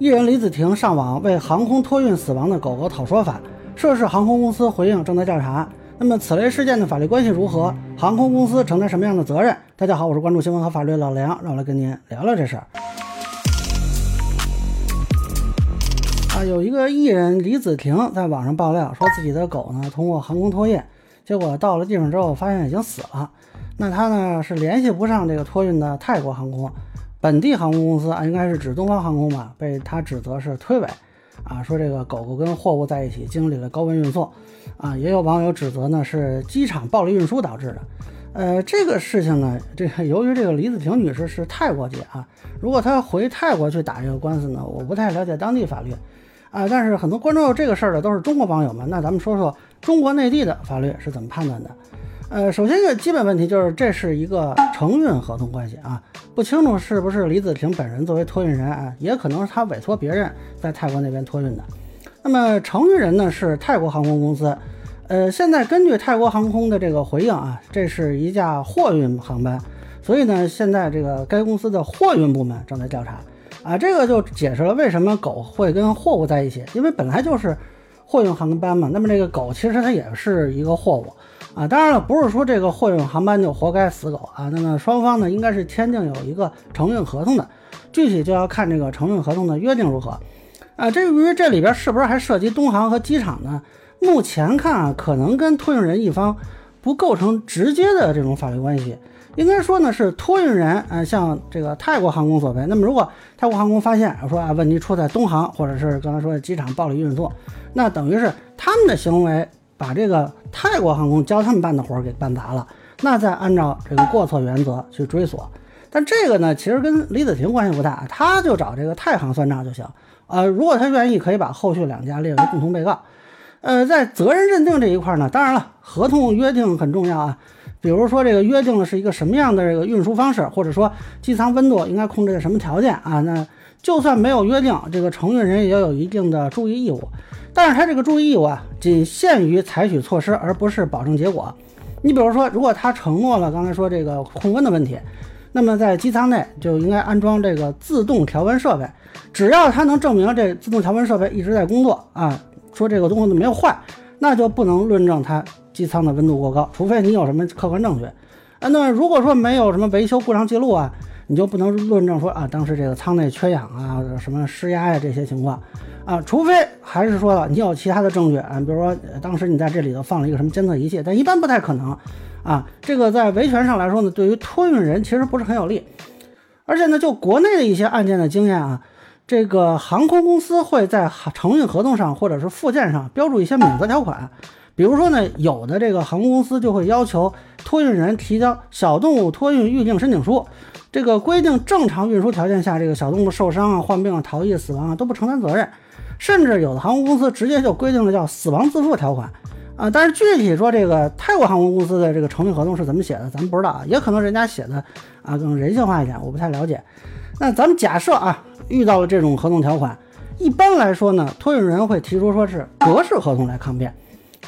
艺人李子婷上网为航空托运死亡的狗狗讨说法，涉事航空公司回应正在调查。那么此类事件的法律关系如何？航空公司承担什么样的责任？大家好，我是关注新闻和法律的老梁，让我来跟您聊聊这事儿。啊，有一个艺人李子婷在网上爆料，说自己的狗呢通过航空托运，结果到了地方之后发现已经死了。那他呢是联系不上这个托运的泰国航空。本地航空公司啊，应该是指东方航空吧，被他指责是推诿，啊，说这个狗狗跟货物在一起经历了高温运送，啊，也有网友指责呢是机场暴力运输导致的，呃，这个事情呢，这个由于这个李子婷女士是泰国籍啊，如果她回泰国去打这个官司呢，我不太了解当地法律，啊，但是很多关注这个事儿的都是中国网友们，那咱们说说中国内地的法律是怎么判断的。呃，首先一个基本问题就是，这是一个承运合同关系啊，不清楚是不是李子婷本人作为托运人啊，也可能是他委托别人在泰国那边托运的。那么承运人呢是泰国航空公司，呃，现在根据泰国航空的这个回应啊，这是一架货运航班，所以呢，现在这个该公司的货运部门正在调查啊，这个就解释了为什么狗会跟货物在一起，因为本来就是货运航班嘛，那么这个狗其实它也是一个货物。啊，当然了，不是说这个货运航班就活该死狗啊。那么双方呢，应该是签订有一个承运合同的，具体就要看这个承运合同的约定如何。啊，至于这里边是不是还涉及东航和机场呢？目前看啊，可能跟托运人一方不构成直接的这种法律关系。应该说呢，是托运人啊，向这个泰国航空索赔。那么如果泰国航空发现说啊，问题出在东航，或者是刚才说的机场暴力运作，那等于是他们的行为。把这个泰国航空教他们办的活儿给办砸了，那再按照这个过错原则去追索。但这个呢，其实跟李子婷关系不大，他就找这个泰航算账就行。呃，如果他愿意，可以把后续两家列为共同被告。呃，在责任认定这一块呢，当然了，合同约定很重要啊。比如说这个约定的是一个什么样的这个运输方式，或者说机舱温度应该控制在什么条件啊？那就算没有约定，这个承运人也要有一定的注意义务。但是他这个注意义务啊，仅限于采取措施，而不是保证结果。你比如说，如果他承诺了刚才说这个控温的问题，那么在机舱内就应该安装这个自动调温设备。只要他能证明这自动调温设备一直在工作啊，说这个东西没有坏，那就不能论证他机舱的温度过高，除非你有什么客观证据。啊，那如果说没有什么维修故障记录啊，你就不能论证说啊，当时这个舱内缺氧啊，什么失压呀这些情况。啊，除非还是说了你有其他的证据啊，比如说当时你在这里头放了一个什么监测仪器，但一般不太可能啊。这个在维权上来说呢，对于托运人其实不是很有利。而且呢，就国内的一些案件的经验啊，这个航空公司会在承运合同上或者是附件上标注一些免责条款，比如说呢，有的这个航空公司就会要求托运人提交小动物托运预定申请书，这个规定正常运输条件下，这个小动物受伤啊、患病啊、逃逸、死亡啊都不承担责任。甚至有的航空公司直接就规定了叫死亡自负条款啊，但是具体说这个泰国航空公司的这个承运合同是怎么写的，咱们不知道啊，也可能人家写的啊更人性化一点，我不太了解。那咱们假设啊，遇到了这种合同条款，一般来说呢，托运人会提出说是格式合同来抗辩，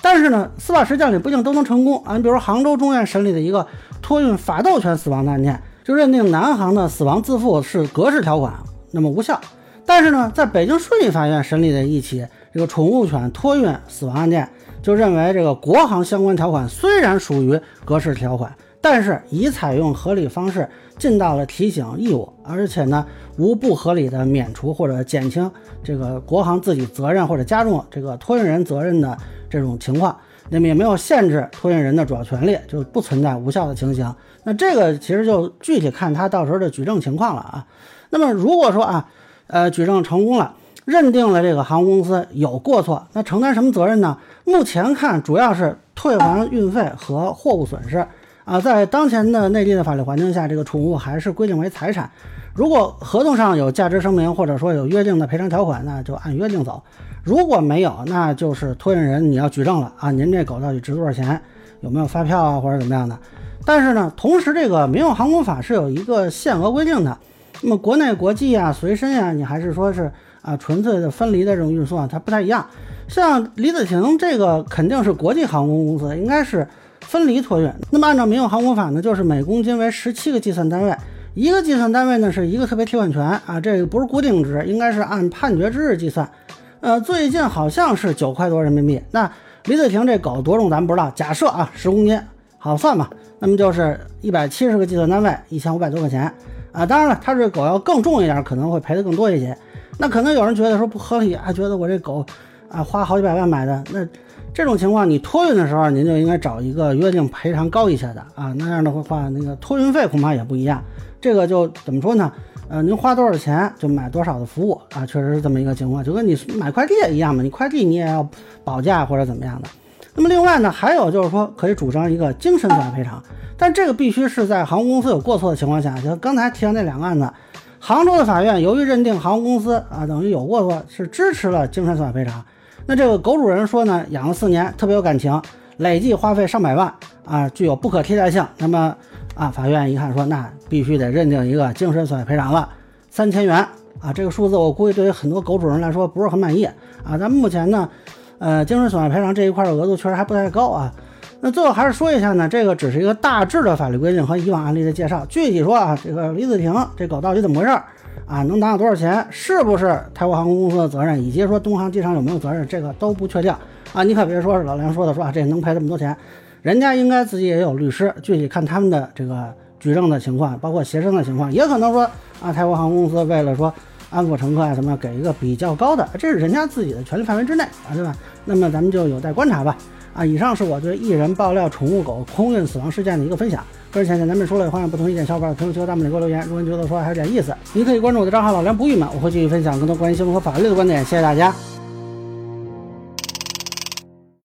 但是呢，司法实践里不一定都能成功啊。你比如杭州中院审理的一个托运法斗犬死亡的案件，就认定南航的死亡自负是格式条款，那么无效。但是呢，在北京顺义法院审理的一起这个宠物犬托运死亡案件，就认为这个国航相关条款虽然属于格式条款，但是已采用合理方式尽到了提醒义务，而且呢无不合理的免除或者减轻这个国航自己责任或者加重这个托运人责任的这种情况，那么也没有限制托运人的主要权利，就不存在无效的情形。那这个其实就具体看他到时候的举证情况了啊。那么如果说啊。呃，举证成功了，认定了这个航空公司有过错，那承担什么责任呢？目前看主要是退还运费和货物损失啊。在当前的内地的法律环境下，这个宠物还是规定为财产。如果合同上有价值声明，或者说有约定的赔偿条款，那就按约定走；如果没有，那就是托运人你要举证了啊。您这狗到底值多少钱？有没有发票啊，或者怎么样的？但是呢，同时这个民用航空法是有一个限额规定的。那么国内国际啊，随身呀，你还是说是啊，纯粹的分离的这种运输啊，它不太一样。像李子婷这个肯定是国际航空公司，应该是分离托运。那么按照民用航空法呢，就是每公斤为十七个计算单位，一个计算单位呢是一个特别提款权啊，这个不是固定值，应该是按判决之日计算。呃，最近好像是九块多人民币。那李子婷这狗多重咱不知道，假设啊十公斤，好算吧。那么就是一百七十个计算单位，一千五百多块钱啊。当然了，它这狗要更重一点，可能会赔的更多一些。那可能有人觉得说不合理啊，觉得我这狗啊花好几百万买的，那这种情况你托运的时候，您就应该找一个约定赔偿高一些的啊。那样的话，那个托运费恐怕也不一样。这个就怎么说呢？呃，您花多少钱就买多少的服务啊，确实是这么一个情况，就跟你买快递一样嘛，你快递你也要保价或者怎么样的。那么另外呢，还有就是说可以主张一个精神损害赔偿，但这个必须是在航空公司有过错的情况下，就刚才提到那两个案子，杭州的法院由于认定航空公司啊等于有过错，是支持了精神损害赔偿。那这个狗主人说呢，养了四年，特别有感情，累计花费上百万啊，具有不可替代性。那么。啊，法院一看说，那必须得认定一个精神损害赔偿了，三千元啊，这个数字我估计对于很多狗主人来说不是很满意啊。咱们目前呢，呃，精神损害赔偿这一块的额度确实还不太高啊。那最后还是说一下呢，这个只是一个大致的法律规定和以往案例的介绍，具体说啊，这个李子婷这狗到底怎么回事啊？能拿到多少钱？是不是泰国航空公司的责任？以及说东航机场有没有责任？这个都不确定啊。你可别说是老梁说的，说啊，这能赔这么多钱。人家应该自己也有律师，具体看他们的这个举证的情况，包括协商的情况，也可能说啊，泰国航空公司为了说安抚乘客啊，什么给一个比较高的，这是人家自己的权利范围之内啊，对吧？那么咱们就有待观察吧。啊，以上是我对艺人爆料宠物狗空运死亡事件的一个分享。个人浅见，咱们说了，欢迎不同意见小伙伴评论区和弹幕里给我留言。如果你觉得说还有点意思，您可以关注我的账号老梁不郁闷，我会继续分享更多关于新闻和法律的观点。谢谢大家。